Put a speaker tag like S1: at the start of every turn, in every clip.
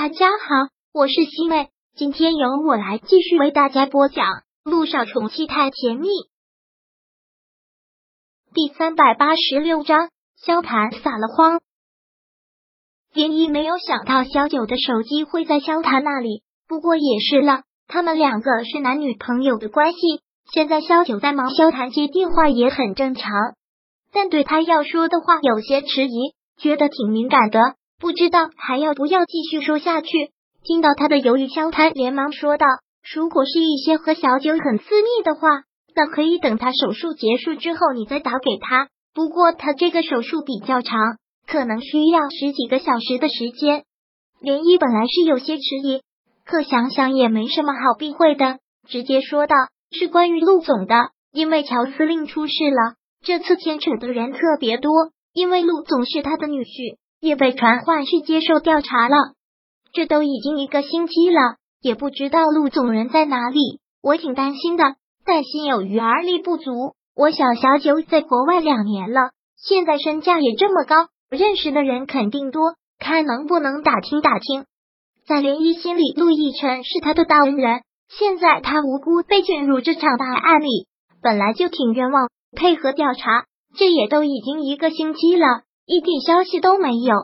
S1: 大家好，我是西妹，今天由我来继续为大家播讲《路上宠妻太甜蜜》第三百八十六章。萧谈撒了谎，连依没有想到萧九的手机会在萧谈那里，不过也是了，他们两个是男女朋友的关系。现在萧九在忙，萧谈接电话也很正常，但对他要说的话有些迟疑，觉得挺敏感的。不知道还要不要继续说下去？听到他的犹豫，萧谈连忙说道：“如果是一些和小九很私密的话，那可以等他手术结束之后你再打给他。不过他这个手术比较长，可能需要十几个小时的时间。”连依本来是有些迟疑，可想想也没什么好避讳的，直接说道：“是关于陆总的，因为乔司令出事了，这次牵扯的人特别多，因为陆总是他的女婿。”也被传唤去接受调查了，这都已经一个星期了，也不知道陆总人在哪里，我挺担心的，但心有余而力不足。我小小九在国外两年了，现在身价也这么高，认识的人肯定多，看能不能打听打听。在涟漪心里，陆亦辰是他的大恩人，现在他无辜被卷入这场大案里，本来就挺冤枉，配合调查，这也都已经一个星期了。一点消息都没有，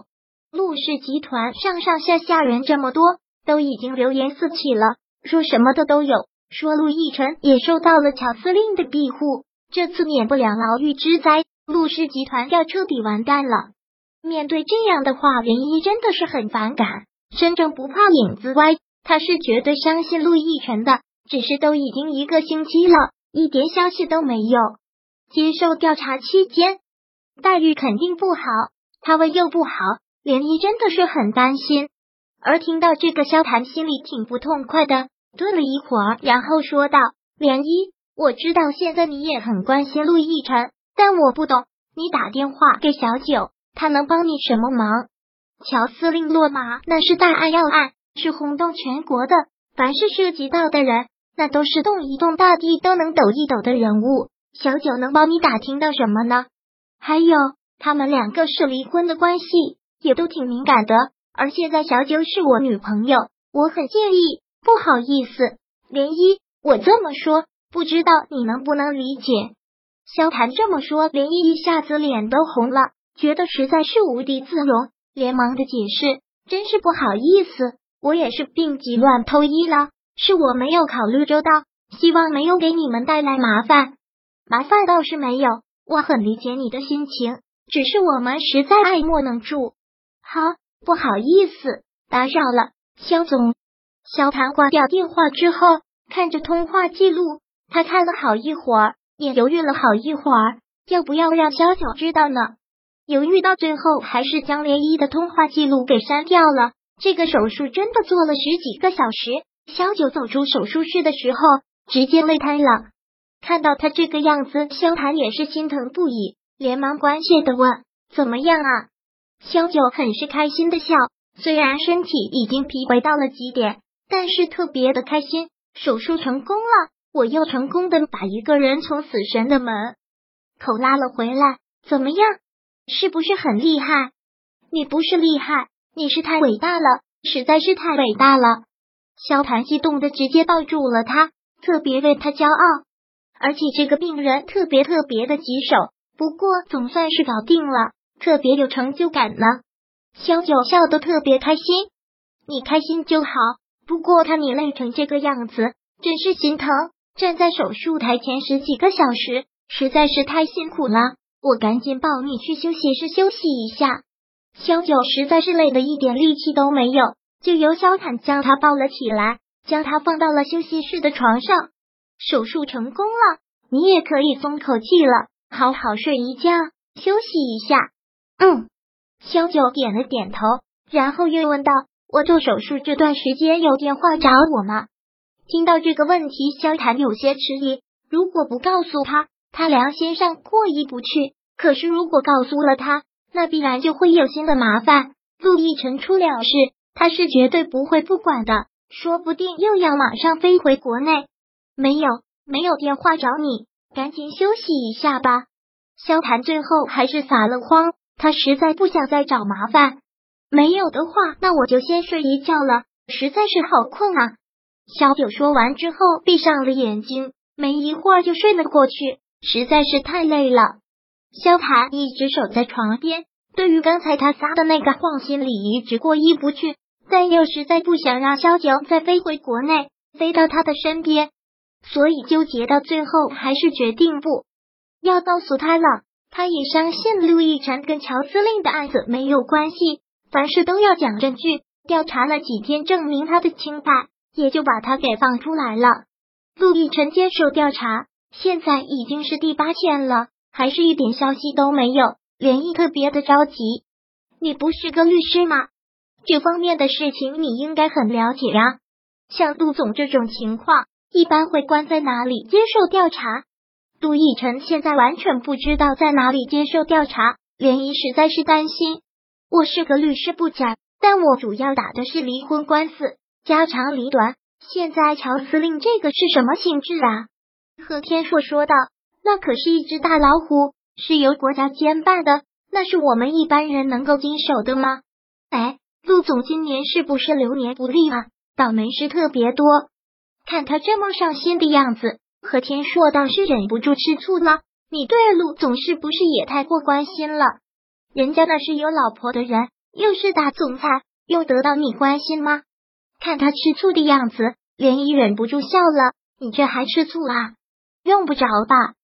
S1: 陆氏集团上上下下人这么多，都已经流言四起了，说什么的都有，说陆亦辰也受到了乔司令的庇护，这次免不了牢狱之灾，陆氏集团要彻底完蛋了。面对这样的话，林一真的是很反感。身正不怕影子歪，他是绝对相信陆亦辰的，只是都已经一个星期了，一点消息都没有。接受调查期间。待遇肯定不好，他位又不好，涟漪真的是很担心。而听到这个，萧谈心里挺不痛快的，顿了一会儿，然后说道：“涟漪，我知道现在你也很关心陆亦辰，但我不懂，你打电话给小九，他能帮你什么忙？乔司令落马，那是大案要案，是轰动全国的，凡是涉及到的人，那都是动一动大地都能抖一抖的人物。小九能帮你打听到什么呢？”还有，他们两个是离婚的关系，也都挺敏感的。而现在小九是我女朋友，我很介意。不好意思，连一，我这么说，不知道你能不能理解？萧谈这么说，涟漪一下子脸都红了，觉得实在是无地自容，连忙的解释：“真是不好意思，我也是病急乱投医了，是我没有考虑周到，希望没有给你们带来麻烦。麻烦倒是没有。”我很理解你的心情，只是我们实在爱莫能助。好，不好意思，打扰了，肖总。肖谈挂掉电话之后，看着通话记录，他看了好一会儿，也犹豫了好一会儿，要不要让肖九知道呢？犹豫到最后，还是将连一的通话记录给删掉了。这个手术真的做了十几个小时，肖九走出手术室的时候，直接累瘫了。看到他这个样子，萧谈也是心疼不已，连忙关切的问：“怎么样啊？”萧九很是开心的笑，虽然身体已经疲惫到了极点，但是特别的开心。手术成功了，我又成功的把一个人从死神的门口拉了回来，怎么样？是不是很厉害？你不是厉害，你是太伟大了，实在是太伟大了。萧谈激动的直接抱住了他，特别为他骄傲。而且这个病人特别特别的棘手，不过总算是搞定了，特别有成就感呢。肖九笑得特别开心，你开心就好。不过看你累成这个样子，真是心疼。站在手术台前十几个小时，实在是太辛苦了。我赶紧抱你去休息室休息一下。肖九实在是累得一点力气都没有，就由肖坦将他抱了起来，将他放到了休息室的床上。手术成功了，你也可以松口气了，好好睡一觉，休息一下。嗯，萧九点了点头，然后又问道：“我做手术这段时间有电话找我吗？”听到这个问题，萧谈有些迟疑。如果不告诉他，他良心上过意不去；可是如果告诉了他，那必然就会有新的麻烦。陆亦辰出了事，他是绝对不会不管的，说不定又要马上飞回国内。没有，没有电话找你，赶紧休息一下吧。萧谈最后还是撒了谎，他实在不想再找麻烦。没有的话，那我就先睡一觉了，实在是好困啊。小九说完之后，闭上了眼睛，没一会儿就睡了过去，实在是太累了。萧谈一直守在床边，对于刚才他撒的那个谎，心里一直过意不去，但又实在不想让萧九再飞回国内，飞到他的身边，所以纠结到最后，还是决定不要告诉他了。他也相信陆亦辰跟乔司令的案子没有关系，凡事都要讲证据。调查了几天，证明他的清白。也就把他给放出来了。陆亦辰接受调查，现在已经是第八天了，还是一点消息都没有。连毅特别的着急。你不是个律师吗？这方面的事情你应该很了解呀。像陆总这种情况，一般会关在哪里接受调查？杜奕辰现在完全不知道在哪里接受调查。连毅实在是担心。我是个律师不假，但我主要打的是离婚官司。家长里短，现在乔司令这个是什么性质啊？贺天硕说道：“那可是一只大老虎，是由国家监办的，那是我们一般人能够经手的吗？”哎，陆总今年是不是流年不利啊？倒霉事特别多。看他这么上心的样子，贺天硕倒是忍不住吃醋了。你对陆总是不是也太过关心了？人家那是有老婆的人，又是大总裁，用得到你关心吗？看他吃醋的样子，涟漪忍不住笑了。你这还吃醋啊？用不着吧？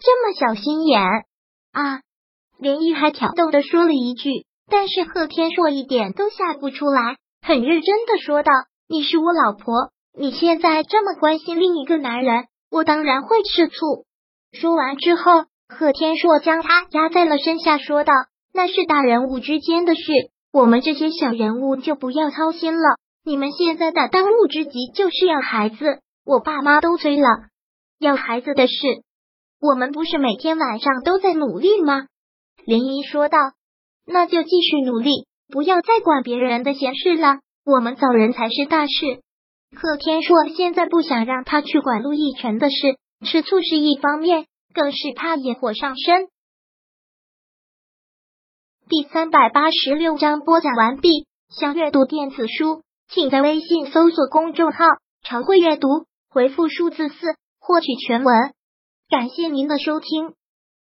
S1: 这么小心眼啊！涟漪还挑逗的说了一句，但是贺天硕一点都吓不出来，很认真的说道：“你是我老婆，你现在这么关心另一个男人，我当然会吃醋。”说完之后，贺天硕将他压在了身下，说道：“那是大人物之间的事，我们这些小人物就不要操心了。”你们现在的当务之急就是要孩子，我爸妈都催了。要孩子的事，我们不是每天晚上都在努力吗？林一说道。那就继续努力，不要再管别人的闲事了。我们走人才是大事。贺天硕现在不想让他去管陆亦辰的事，吃醋是一方面，更是怕引火上身。第三百八十六章播讲完毕。想阅读电子书。请在微信搜索公众号“常会阅读”，回复数字四获取全文。感谢您的收听。